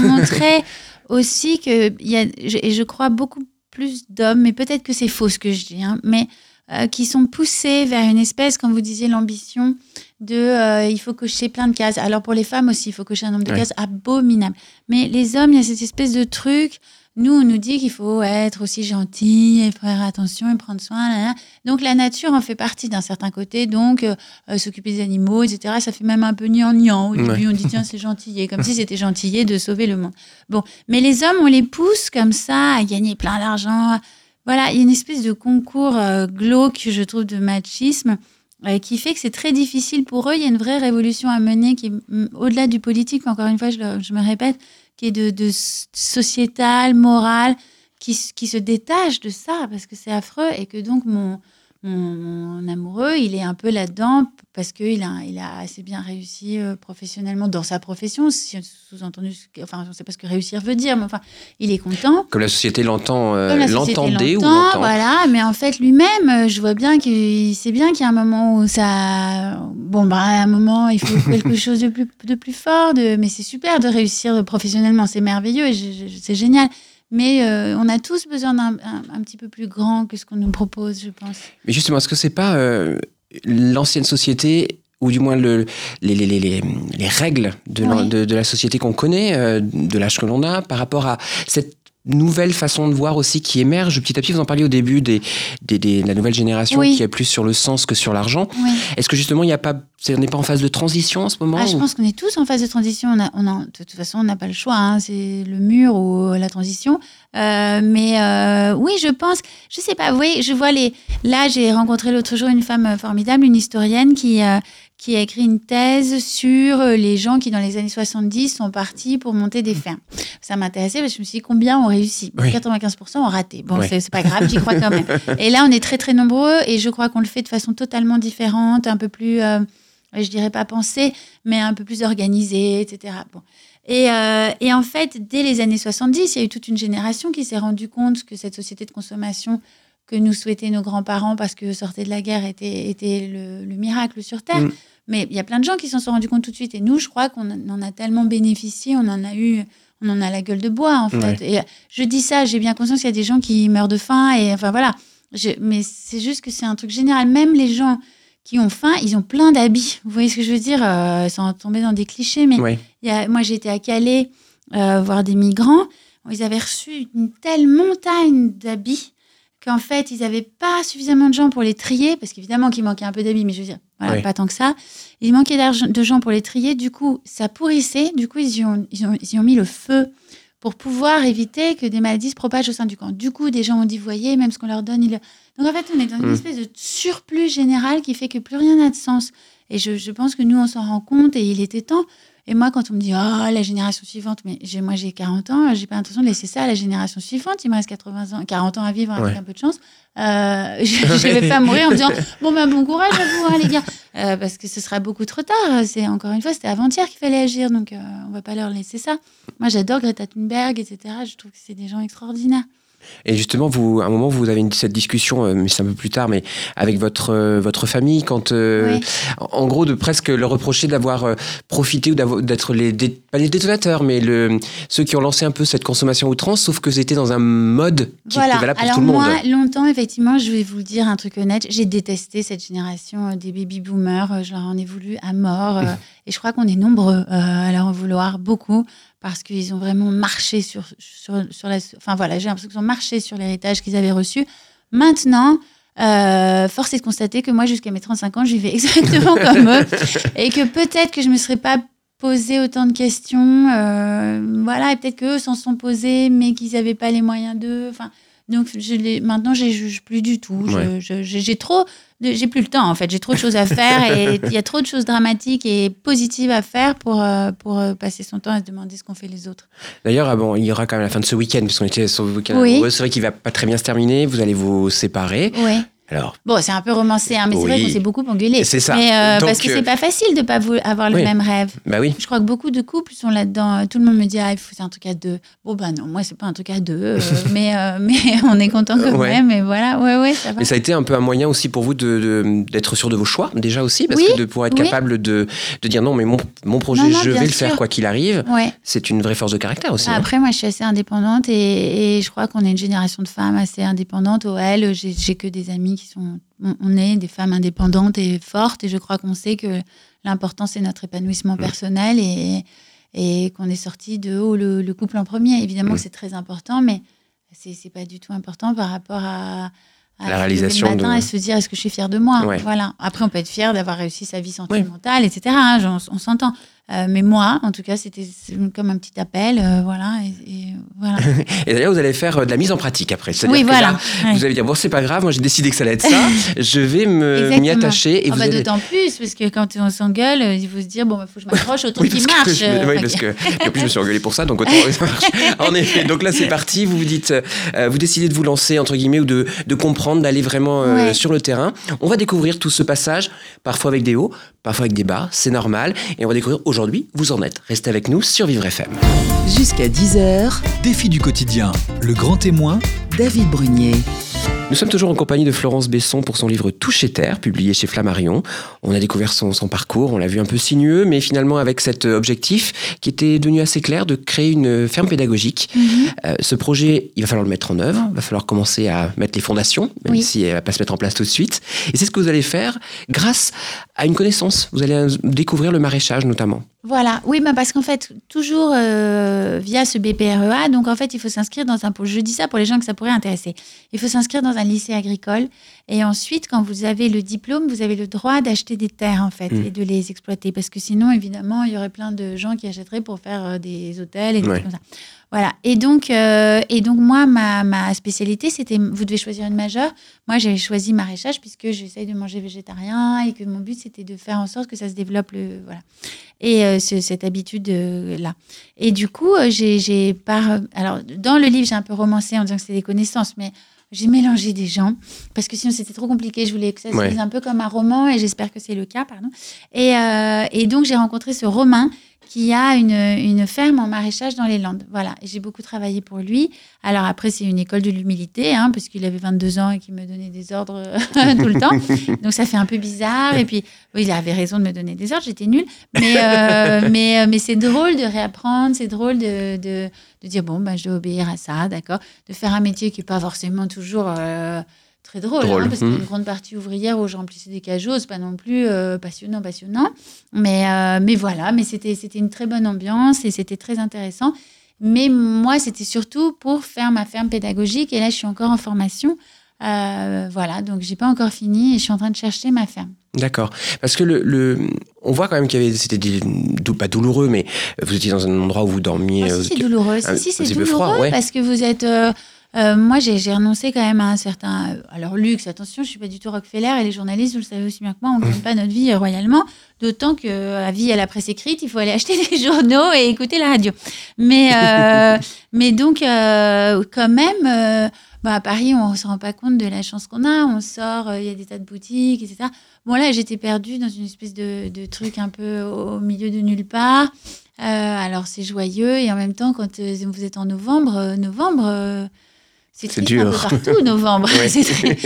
montrer aussi que il y a, et je crois beaucoup plus d'hommes, mais peut-être que c'est faux ce que je dis, hein, mais euh, qui sont poussés vers une espèce, comme vous disiez, l'ambition de euh, il faut cocher plein de cases. Alors pour les femmes aussi, il faut cocher un nombre de Ouais. cases abominable. Mais les hommes, il y a cette espèce de truc. Nous, on nous dit qu'il faut être aussi gentil et faire attention et prendre soin. là, là. Donc la nature en fait partie d'un certain côté. Donc euh, euh, s'occuper des animaux, etc. Ça fait même un peu gnangnan. Au Ouais. début, on dit tiens, c'est gentillet, comme si c'était gentillet de sauver le monde. Bon, mais les hommes, on les pousse comme ça à gagner plein d'argent. Voilà, il y a une espèce de concours euh, glauque, je trouve, de machisme qui fait que c'est très difficile pour eux. Il y a une vraie révolution à mener qui est mm, au-delà du politique, encore une fois, je, le- je me répète, qui est de, sociétal, moral, qui, qui se détache de ça parce que c'est affreux et que donc mon, mon, mon amoureux, il est un peu là-dedans parce qu'il a, il a assez bien réussi euh, professionnellement dans sa profession, si- sous-entendu, enfin, je ne sais pas ce que réussir veut dire, mais enfin, il est content. Comme la société l'entend, euh, l'entendait ou l'entend. Voilà, mais en fait lui-même, euh, je vois bien qu'il sait bien qu'il y a un moment où ça, bon bah à un moment il faut quelque chose de plus de plus fort, de... mais c'est super de réussir professionnellement, c'est merveilleux, et c'est génial. Mais euh, on a tous besoin d'un un, un petit peu plus grand que ce qu'on nous propose, je pense. Mais justement, est-ce que c'est pas euh, l'ancienne société ou du moins le, les, les, les, les, les règles de, l'en- Oui. de, de la société qu'on connaît, euh, de l'âge que l'on a, par rapport à cette nouvelle façon de voir aussi qui émerge petit à petit. Vous en parliez au début des, des, des- de la nouvelle génération Oui. qui est plus sur le sens que sur l'argent. Oui. Est-ce que justement, il y a pas, on n'est pas en phase de transition en ce moment Ah, je ou- pense qu'on est tous en phase de transition. On a, on a- de toute façon, on n'a pas le choix. hein. C'est le mur ou la transition. Euh, mais euh, oui, je pense. Je sais pas. Voyez, je vois les. Là, j'ai rencontré l'autre jour une femme euh, formidable, une historienne qui. euh, qui a écrit une thèse sur les gens qui, dans les années 70, sont partis pour monter des fermes. Ça m'intéressait parce que je me suis dit combien ont réussi? Oui. 95% ont raté. Bon, c'est c'est pas grave, j'y crois quand même. Et là, on est très, très nombreux et je crois qu'on le fait de façon totalement différente, un peu plus, euh, je dirais pas pensée, mais un peu plus organisée, etc. Bon. Et, euh, et en fait, dès les années 70, il y a eu toute une génération qui s'est rendue compte que cette société de consommation que nous souhaitaient nos grands-parents parce que sortir de la guerre était, était le, le miracle sur Terre. Mm. Mais il y a plein de gens qui s'en sont rendus compte tout de suite. Et nous, je crois qu'on en a tellement bénéficié, on en a eu, on en a la gueule de bois, en fait. Ouais. Et je dis ça, j'ai bien conscience qu'il y a des gens qui meurent de faim. Et enfin, voilà. Je- mais c'est juste que c'est un truc général. Même les gens qui ont faim, ils ont plein d'habits. Vous voyez ce que je veux dire euh, Sans tomber dans des clichés, mais Ouais. y a- moi, j'étais à Calais euh, voir des migrants. Ils avaient reçu une telle montagne d'habits qu'en fait, ils n'avaient pas suffisamment de gens pour les trier, parce qu'évidemment qu'il manquait un peu d'habits, mais je veux dire, voilà, pas tant que ça. Il manquait de gens pour les trier, du coup, ça pourrissait, du coup, ils y ont, ils ont, ils y ont mis le feu pour pouvoir éviter que des maladies se propagent au sein du camp. Du coup, des gens ont dit, voyez, même ce qu'on leur donne, ils. Donc en fait, on est dans une Mm. espèce de surplus général qui fait que plus rien n'a de sens. Et je, je pense que nous, on s'en rend compte et il était temps. Et moi, quand on me dit, oh, la génération suivante, mais moi, j'ai 40 ans, j'ai pas l'intention de laisser ça à la génération suivante. Il me reste 80 ans, 40 ans à vivre avec Ouais. un peu de chance. Euh, je ne vais pas mourir en me disant, bon, ben, bon courage à vous, hein, les gars. Euh, parce que ce sera beaucoup trop tard. C'est, encore une fois, c'était avant-hier qu'il fallait agir. Donc, euh, on va pas leur laisser ça. Moi, j'adore Greta Thunberg, etc. Je trouve que c'est des gens extraordinaires. Et justement, vous, à un moment, vous avez une, cette discussion, euh, mais c'est un peu plus tard, mais avec votre, euh, votre famille, quand, euh, Oui. en gros, de presque leur reprocher d'avoir profité ou d'être les, dé- pas les détonateurs, mais le, ceux qui ont lancé un peu cette consommation outrance, sauf que c'était dans un mode qui était valable pour Alors tout le monde. moi, longtemps, effectivement, je vais vous dire un truc honnête, j'ai détesté cette génération des baby boomers. Je leur en ai voulu à mort. et je crois qu'on est nombreux à leur en vouloir beaucoup parce qu'ils ont vraiment marché sur, sur, sur la... Enfin voilà, j'ai l'impression qu'ils ont marché sur l'héritage qu'ils avaient reçu. Maintenant... euh, force est de constater que moi, jusqu'à mes 35 ans, je vivais exactement comme eux. Et que peut-être que je me serais pas posé autant de questions. euh, voilà, et peut-être qu'eux s'en sont posés, mais qu'ils n'avaient pas les moyens d'eux. Enfin, donc je les, maintenant, je les juge plus du tout. Ouais. j'ai trop, j'ai plus le temps en fait. J'ai trop de choses à faire et il y a trop de choses dramatiques et positives à faire pour euh, pour euh, passer son temps à se demander ce qu'ont fait les autres. D'ailleurs, ah bon, il y aura quand même la fin de ce week-end, puisqu'on était sur le week-end Oui. C'est vrai qu'il va pas très bien se terminer. Vous allez vous séparer. Ouais. Alors, Bon, c'est un peu romancé, hein, mais c'est vrai qu'on s'est beaucoup engueulé. C'est ça. Mais euh, parce que euh, c'est pas facile de pas avoir le Oui. même rêve. bah oui. Je crois que beaucoup de couples sont là-dedans. Tout le monde me dit, ah, il faut c'est un truc à deux. Bon, bah non, moi, c'est pas un truc à deux. euh, mais, euh, mais on est content quand Ouais. même. Et voilà, ouais, ouais, ça va. Mais ça a été un peu un moyen aussi pour vous de- de- d'être sûr de vos choix, déjà aussi, parce Oui, que de pouvoir être capable de, de dire non, mais mon, mon projet, Non, non, je vais le faire quoi qu'il arrive, Ouais. c'est une vraie force de caractère aussi. hein. Après, moi, je suis assez indépendante et, et je crois qu'on est une génération de femmes assez indépendantes. Au L, j'ai j'ai que des amis qui sont. On, est des femmes indépendantes et fortes et je crois qu'on sait que l'important, c'est notre épanouissement personnel et, et qu'on est sorti de haut le, le couple en premier. Évidemment Mm. que c'est très important, mais c'est pas du tout important par rapport à. à La réalisation le matin de- et se dire est-ce que je suis fière de moi? Ouais. voilà après on peut être fier d'avoir réussi sa vie sentimentale etc hein, on s'entend Euh, mais moi en tout cas c'était comme un petit appel euh, voilà et, et voilà Et d'ailleurs, vous allez faire euh, de la mise en pratique après. Oui que voilà là, Ouais. vous allez dire bon, c'est pas grave, moi j'ai décidé que ça allait être ça, je vais m'y attacher et vous bah, allez. d'autant plus parce que quand on s'engueule euh, il faut se dire bon il faut que je m'accroche au truc Oui, qui parce que, marche je euh, oui, parce que et en plus je me suis engueulé pour ça, donc autant ça marche. En effet, donc là c'est parti. Vous vous dites, vous décidez de vous lancer entre guillemets ou de, de comprendre, d'aller vraiment Ouais. sur le terrain. On va découvrir tout ce passage, parfois avec des hauts, parfois avec des bas, c'est normal, et on va découvrir aujourd'hui vous en êtes. Restez avec nous sur Vivre FM. Jusqu'à 10h, Défi du quotidien, le grand témoin David Brunier. Nous sommes toujours en compagnie de Florence Besson pour son livre Toucher Terre, publié chez Flammarion. On a découvert son, son parcours, on l'a vu un peu sinueux, mais finalement avec cet euh, objectif qui était devenu assez clair de créer une ferme pédagogique. Mhm. Euh, ce projet, il va falloir le mettre en œuvre, il va falloir commencer à mettre les fondations, même Oui. si elle va pas se mettre en place tout de suite. Et c'est ce que vous allez faire grâce à une connaissance. Vous allez euh, découvrir le maraîchage notamment. Voilà, oui, bah parce qu'en fait, toujours euh, via ce BPREA, donc en fait, il faut s'inscrire dans un. Je dis ça pour les gens que ça pourrait intéresser. Il faut s'inscrire dans un lycée agricole. Et ensuite, quand vous avez le diplôme, vous avez le droit d'acheter des terres, en fait, Mm. et de les exploiter. Parce que sinon, évidemment, il y aurait plein de gens qui achèteraient pour faire euh, des hôtels et des Ouais. trucs comme ça. Voilà. Et donc, euh, et donc moi, ma, ma spécialité, c'était, vous devez choisir une majeure. Moi, j'avais choisi maraîchage puisque j'essaye de manger végétarien et que mon but, c'était de faire en sorte que ça se développe. Le, voilà. Et euh, ce- cette habitude-là. Et du coup, j'ai, j'ai par... Alors, dans le livre, j'ai un peu romancé en disant que c'était des connaissances, mais j'ai mélangé des gens parce que sinon c'était trop compliqué. Je voulais que ça se Ouais. un peu comme un roman et j'espère que c'est le cas, pardon. Et, euh, et donc j'ai rencontré ce Romain qui a une, une ferme en maraîchage dans les Landes. Voilà, j'ai beaucoup travaillé pour lui. Alors après, c'est une école de l'humilité, hein, parce qu'il avait 22 ans et qu'il me donnait des ordres tout le temps. Donc ça fait un peu bizarre. Et puis, oui, il avait raison de me donner des ordres, j'étais nulle. Mais, euh, mais, euh, mais c'est drôle de réapprendre, c'est drôle de, de, de dire, bon, bah, je dois obéir à ça, d'accord De faire un métier qui n'est pas forcément toujours... euh, Très drôle, Drôle, hein, parce hmm. qu'une grande partie ouvrière où je remplissais des cajots, c'est pas non plus euh, passionnant, passionnant. Mais, euh, mais voilà, mais c'était une très bonne ambiance et c'était très intéressant. Mais moi, c'était surtout pour faire ma ferme pédagogique. Et là, je suis encore en formation. Euh, voilà, donc j'ai pas encore fini et je suis en train de chercher ma ferme. D'accord. Parce que le, le- on voit quand même qu'il y avait, c'était dou- pas douloureux, mais vous étiez dans un endroit où vous dormiez. Ah, si, c'est douloureux. un Si, si, c'est douloureux froid, ouais. parce que vous êtes. euh, euh, moi, j'ai renoncé quand même à un certain. euh, Alors, luxe, attention, je suis pas du tout Rockefeller et les journalistes, vous le savez aussi bien que moi, on ne gagne pas notre vie euh, royalement. D'autant que la vie à la presse écrite, il faut aller acheter des journaux et écouter la radio. Mais, euh, mais donc, euh, quand même, bah, à Paris, on ne se rend pas compte de la chance qu'on a. On sort, euh, il y a des tas de boutiques, etc. Bon, là, j'étais perdue dans une espèce de, de truc un peu au milieu de nulle part. Euh, alors c'est joyeux et en même temps quand euh, vous êtes en novembre, novembre, C'est triste dur. un peu partout, novembre.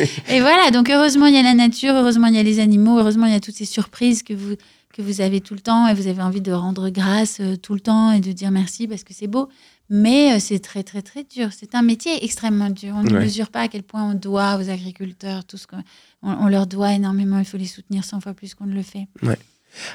Et voilà, donc heureusement, il y a la nature, heureusement, il y a les animaux, heureusement, il y a toutes ces surprises que vous, que vous avez tout le temps et vous avez envie de rendre grâce euh, tout le temps et de dire merci parce que c'est beau. Mais euh, c'est très, très, très dur. C'est un métier extrêmement dur. On ne mesure pas à quel point on doit aux agriculteurs, tout ce qu'on on, on leur doit énormément. Il faut les soutenir 100 fois plus qu'on ne le fait.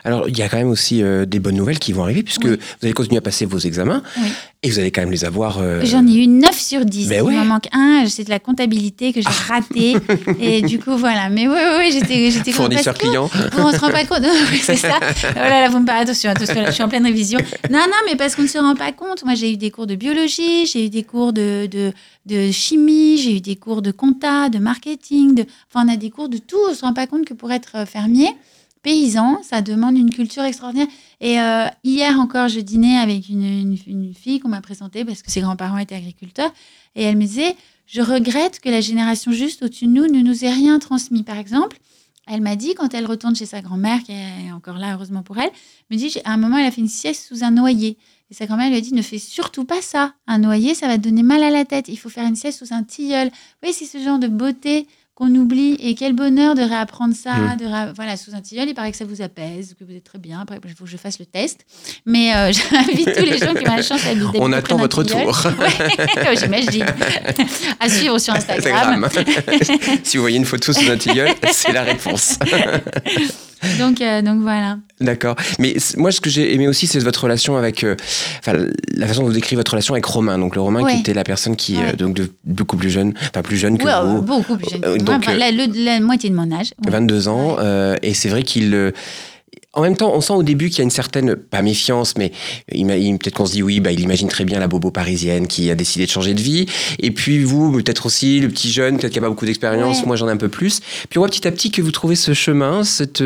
Alors, il y a quand même aussi euh, des bonnes nouvelles qui vont arriver, puisque Oui. vous allez continuer à passer vos examens, Oui. et vous allez quand même les avoir. euh, J'en ai eu 9 sur 10. Ben Il ouais. m'en manque un, c'est de la comptabilité que j'ai raté. et du coup, voilà. Mais oui, oui, j'étais j'étais Fournisseur client. On se rend pas compte? Oui, c'est ça. Oh là là, vous me parlez attention, attention, là, je suis en pleine révision. Non, non, mais parce qu'on ne se rend pas compte. Moi, j'ai eu des cours de biologie, j'ai eu des cours de, de, de chimie, j'ai eu des cours de compta, de marketing. De... Enfin, on a des cours de tout. On ne se rend pas compte que pour être fermier, paysan, ça demande une culture extraordinaire. Et euh, hier encore, je dînais avec une, fille qu'on m'a présentée parce que ses grands-parents étaient agriculteurs. Et elle me disait, je regrette que la génération juste au-dessus de nous ne nous ait rien transmis. Par exemple, elle m'a dit, quand elle retourne chez sa grand-mère, qui est encore là, heureusement pour elle, me dit, à un moment, elle a fait une sieste sous un noyer. Et sa grand-mère lui a dit, ne fais surtout pas ça. Un noyer, ça va te donner mal à la tête. Il faut faire une sieste sous un tilleul. Oui, c'est ce genre de beauté qu'on oublie. Et quel bonheur de réapprendre ça. Mm. De Voilà, sous un tilleul, il paraît que ça vous apaise, que vous êtes très bien. Après, il faut que je fasse le test. Mais euh, j'invite tous les gens qui ont la chance d'habiter On attend votre tour. Ouais, J'imagine. à suivre sur Instagram. Instagram. si vous voyez une photo sous un tilleul, c'est la réponse. Donc, euh, donc voilà. D'accord. Mais moi, ce que j'ai aimé aussi, c'est votre relation avec. euh, Enfin, la façon dont vous décrivez votre relation avec Romain. Donc, le Romain Ouais. qui était la personne qui, Ouais. donc, de beaucoup plus jeune, enfin, plus jeune que vous. beaucoup plus jeune. que. Donc, euh, la, le- la moitié de mon âge. Ouais. 22 ans. Euh, et c'est vrai qu'il. euh, en même temps, on sent au début qu'il y a une certaine, pas méfiance, mais peut-être qu'on se dit oui, bah, il imagine très bien la bobo parisienne qui a décidé de changer de vie. Et puis vous, peut-être aussi, le petit jeune, peut-être qu'il n'y a pas beaucoup d'expérience, Ouais. moi j'en ai un peu plus. Puis on voit petit à petit que vous trouvez ce chemin, cette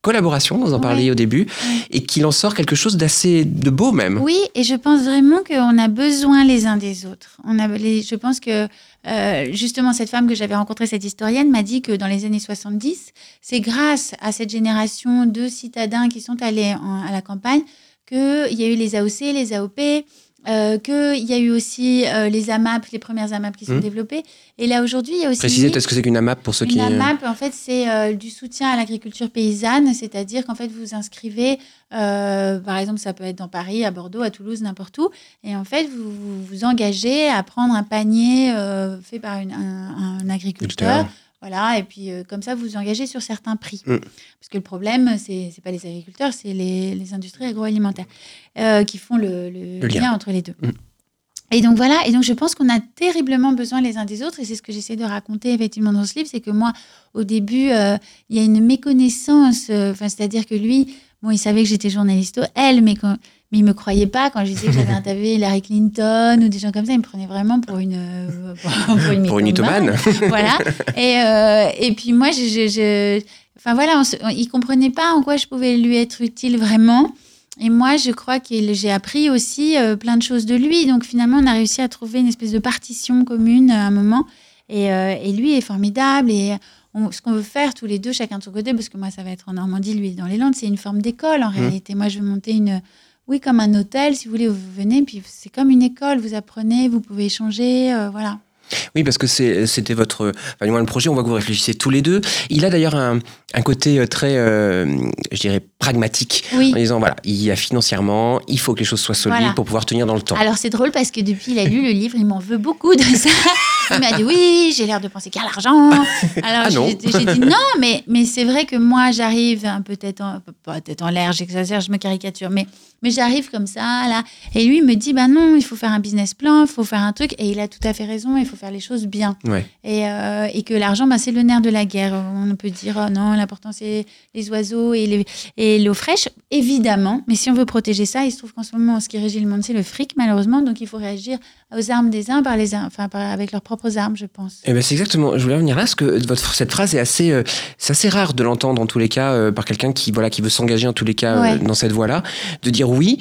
collaboration, vous en Ouais. parliez au début, et qu'il en sort quelque chose d'assez de beau même. Oui, et je pense vraiment qu'on a besoin les uns des autres. On a les, je pense que euh, justement cette femme que j'avais rencontrée, cette historienne, m'a dit que dans les années 70, c'est grâce à cette génération de citadins qui sont allés à la campagne qu'il y a eu les AOC, les AOP, euh, qu'il y a eu aussi euh, les AMAP, les premières AMAP qui sont Mhm. développées. Et là aujourd'hui, il y a aussi... Précisez peut-être ce que c'est qu'une AMAP pour ceux Une qui. AMAP, en fait, c'est euh, du soutien à l'agriculture paysanne, c'est-à-dire qu'en fait, vous inscrivez, euh, par exemple, ça peut être dans Paris, à Bordeaux, à Toulouse, n'importe où, et en fait, vous vous, vous engagez à prendre un panier euh, fait par une- un, un agriculteur. Voilà, et puis euh, comme ça, vous vous engagez sur certains prix. Mm. Parce que le problème, c'est n'est pas les agriculteurs, c'est les, les industries agroalimentaires euh, qui font le, le Le lien. lien entre les deux. Mm. Et donc voilà, et donc je pense qu'on a terriblement besoin les uns des autres, et c'est ce que j'essaie de raconter effectivement dans ce livre, c'est que moi, au début, euh, il y a une méconnaissance, enfin, c'est-à-dire que lui, bon, il savait que j'étais journaliste, elle, mais, quand, mais il me croyait pas quand je disais que j'avais interviewé Hillary Clinton ou des gens comme ça, il me prenait vraiment pour une, euh, pour une, Pour une mythomane. voilà. Et, euh, et puis moi, je, je, je- enfin voilà, on se- on- il comprenait pas en quoi je pouvais lui être utile vraiment. Et moi, je crois que j'ai appris aussi euh, plein de choses de lui. Donc finalement, on a réussi à trouver une espèce de partition commune à un moment. Et, et lui est formidable. Et on- ce qu'on veut faire tous les deux, chacun de son côté, parce que moi, ça va être en Normandie, lui dans les Landes, c'est une forme d'école en réalité. Moi, je veux monter une, oui, comme un hôtel, si vous voulez, où vous venez, puis c'est comme une école. Vous apprenez, vous pouvez échanger, euh, voilà. Oui, parce que c'est- c'était votre. Enfin, du moins, le projet, on voit que vous réfléchissez tous les deux. Il a d'ailleurs un, un côté euh, très, euh, je dirais, pragmatique. Oui. En disant, voilà, il y a financièrement, il faut que les choses soient solides Voilà. pour pouvoir tenir dans le temps. Alors c'est drôle parce que depuis il a lu le livre, il m'en veut beaucoup de ça. Il m'a dit oui, j'ai l'air de penser qu'à l'argent. Alors Ah j'ai dit non, mais, mais c'est vrai que moi j'arrive un peu tête en, pas tête en l'air, j'exagère, je me caricature, mais, mais j'arrive comme ça là. Et lui il me dit bah non, il faut faire un business plan, il faut faire un truc. Et il a tout à fait raison, il faut faire les choses bien. Ouais. Et, euh, et que l'argent, bah, c'est le nerf de la guerre. On peut dire, oh non, l'important, c'est les oiseaux et les- et l'eau fraîche, évidemment. Mais si on veut protéger ça, il se trouve qu'en ce moment, ce qui régit le monde, c'est le fric, malheureusement. Donc, il faut réagir aux armes des uns par les uns, enfin, par- avec leurs propres armes, je pense. Eh ben c'est exactement. Je voulais revenir là parce que votre cette phrase est assez, euh, c'est assez rare de l'entendre en tous les cas euh, par quelqu'un qui voilà qui veut s'engager en tous les cas Ouais. dans cette voie-là, de dire oui.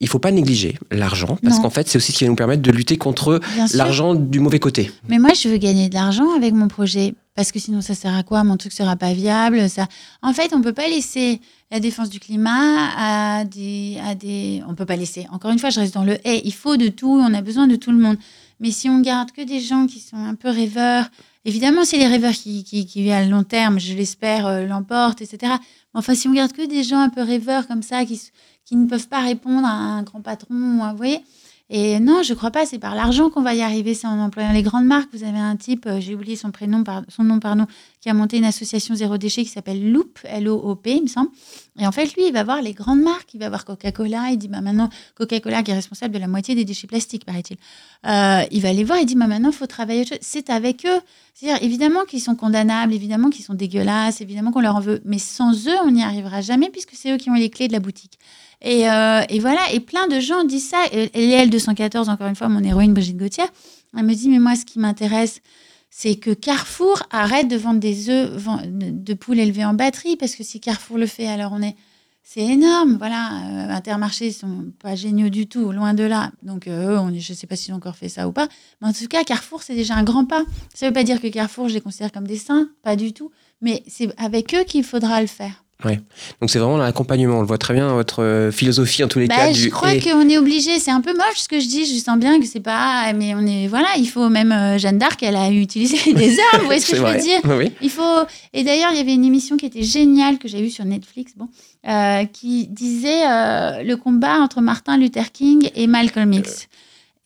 Il faut pas négliger l'argent parce qu'en fait c'est aussi ce qui va nous permettre de lutter contre l'argent du mauvais côté. Mais moi, je veux gagner de l'argent avec mon projet. Parce que sinon, ça sert à quoi? Mon truc sera pas viable. Ça... En fait, on peut pas laisser la défense du climat à des, à des. On peut pas laisser. Encore une fois, je reste dans le et. Il faut de tout. On a besoin de tout le monde. Mais si on garde que des gens qui sont un peu rêveurs, évidemment, c'est les rêveurs qui, qui, qui, à long terme, je l'espère, euh, l'emportent, etc. Mais enfin, si on garde que des gens un peu rêveurs comme ça, qui, qui ne peuvent pas répondre à un grand patron, vous voyez, et non, je crois pas. C'est par l'argent qu'on va y arriver. C'est en employant les grandes marques. Vous avez un type, euh, j'ai oublié son prénom, son nom, pardon, qui a monté une association zéro déchet qui s'appelle Loop, L-O-O-P, il me semble. Et en fait, lui, il va voir les grandes marques. Il va voir Coca-Cola. Il dit, bah maintenant, Coca-Cola qui est responsable de la moitié des déchets plastiques, paraît-il. Euh, il va les voir. Il dit, bah maintenant, il faut travailler. C'est avec eux. C'est-à-dire, évidemment qu'ils sont condamnables, évidemment qu'ils sont dégueulasses, évidemment qu'on leur en veut. Mais sans eux, on n'y arrivera jamais puisque c'est eux qui ont les clés de la boutique. Et, euh, voilà, et plein de gens disent ça. Et L214, encore une fois, mon héroïne Brigitte Gauthier, elle me dit, mais moi, ce qui m'intéresse, c'est que Carrefour arrête de vendre des œufs de poules élevées en batterie, parce que si Carrefour le fait, alors on est... C'est énorme, voilà. Euh, Intermarché, ils sont pas géniaux du tout, loin de là. Donc, euh, eux, je ne sais pas s'ils ont encore fait ça ou pas. Mais en tout cas, Carrefour, c'est déjà un grand pas. Ça ne veut pas dire que Carrefour, je les considère comme des saints, pas du tout. Mais c'est avec eux qu'il faudra le faire. Ouais. Donc c'est vraiment l'accompagnement. On le voit très bien votre euh, philosophie en tous les bah, cas. Je crois qu'on est obligé. C'est un peu moche ce que je dis. Je sens bien que c'est pas. Mais on est voilà. Il faut même euh, Jeanne d'Arc. Elle a utilisé des armes. Vous voyez ce que je veux dire? Oui. Il faut. Et d'ailleurs, il y avait une émission qui était géniale que j'ai vue sur Netflix. Bon, euh, qui disait le combat entre Martin Luther King et Malcolm X.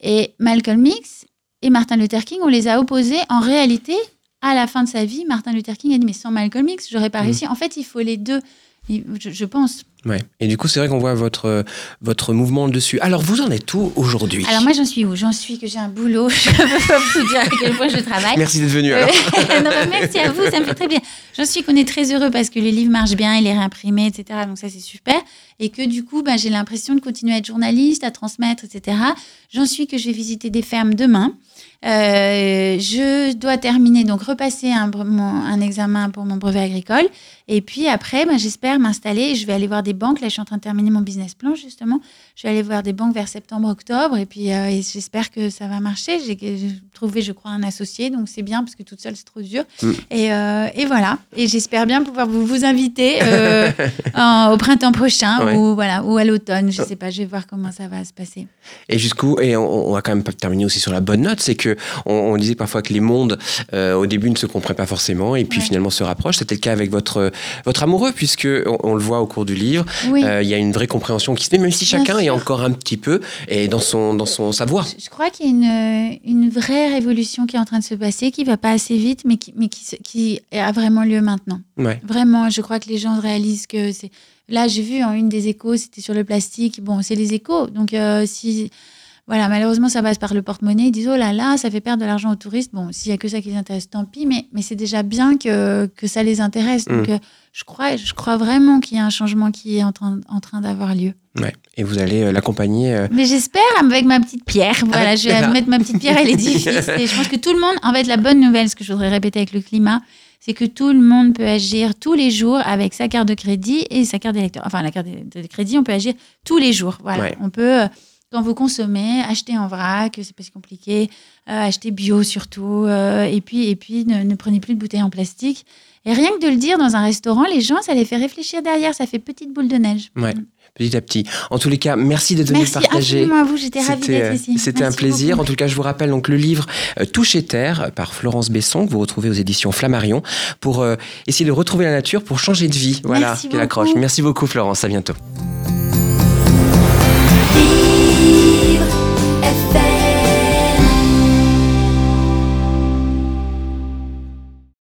Et Malcolm X et Martin Luther King, on les a opposés en réalité à la fin de sa vie, Martin Luther King a dit mais sans Malcolm X, j'aurais pas mm. réussi. En fait, il faut les deux, je, pense. Ouais. Et du coup, c'est vrai qu'on voit votre votre mouvement dessus. Alors, vous en êtes où aujourd'hui? Alors moi, j'en suis où? J'en suis que j'ai un boulot. Je peux pas vous dire à quel point je travaille. Merci d'être venu. merci à vous, ça me fait très bien. J'en suis qu'on est très heureux parce que le livre marche bien, il est réimprimé, etc. Donc ça, c'est super. Et que du coup, ben, j'ai l'impression de continuer à être journaliste, à transmettre, etc. J'en suis que je vais visiter des fermes demain. Euh, je dois terminer, donc repasser un, un, examen pour mon brevet agricole. Et puis après, ben, j'espère m'installer. Je vais aller voir des banques. Là, je suis en train de terminer mon business plan, justement. Je vais aller voir des banques vers septembre, octobre. Et puis, euh, j'espère que ça va marcher. Trouvé, je crois, un associé. Donc, c'est bien parce que toute seule, c'est trop dur. Mm. Et, euh, et, voilà. Et j'espère bien pouvoir vous, vous inviter au printemps prochain ou, voilà, ou à l'automne. Je sais pas. Je vais voir comment ça va se passer. Et jusqu'où Et on, on va quand même terminer aussi sur la bonne note. C'est que on, disait parfois que les mondes euh, au début ne se comprennent pas forcément et puis finalement se rapprochent. C'était le cas avec votre votre amoureux puisque on, le voit au cours du livre. Euh, il y a une vraie compréhension qui se fait, même si chacun est encore un petit peu et dans son dans son savoir. Je, crois qu'il y a une, une vraie révolution qui est en train de se passer, qui va pas assez vite, mais qui mais qui, qui a vraiment lieu maintenant. Vraiment, je crois que les gens réalisent que c'est Là, j'ai vu en une des échos, c'était sur le plastique. Bon, c'est les échos. Donc, euh, si voilà, malheureusement, ça passe par le porte-monnaie. Ils disent, oh là là, ça fait perdre de l'argent aux touristes. Bon, s'il y a que ça qui les intéresse, tant pis, mais, mais c'est déjà bien que, que ça les intéresse. Donc, mm. euh, je, crois, je crois vraiment qu'il y a un changement qui est en train, en train d'avoir lieu. Ouais. Et vous allez euh, l'accompagner. Euh, mais j'espère avec ma petite pierre. Voilà, je vais mettre ma petite pierre à l'édifice. et je pense que tout le monde, en fait, la bonne nouvelle, ce que je voudrais répéter avec le climat, c'est que tout le monde peut agir tous les jours avec sa carte de crédit et sa carte d'électeur. Enfin, la carte de crédit, on peut agir tous les jours. Voilà, on peut quand vous consommez, achetez en vrac, c'est pas si compliqué, euh, achetez bio surtout, euh, et puis, et puis ne, prenez plus de bouteilles en plastique. Et rien que de le dire dans un restaurant, les gens, ça les fait réfléchir derrière, ça fait petite boule de neige. Ouais. Mm. Petit à petit. En tous les cas, merci d'être venu partager. Merci à vous, j'étais ravie d'être ici. C'était un plaisir. En tout cas, je vous rappelle donc le livre euh, Toucher terre par Florence Besson que vous retrouvez aux éditions Flammarion pour essayer de retrouver la nature pour changer de vie. Voilà, merci l'accroche. Merci beaucoup Florence, à bientôt.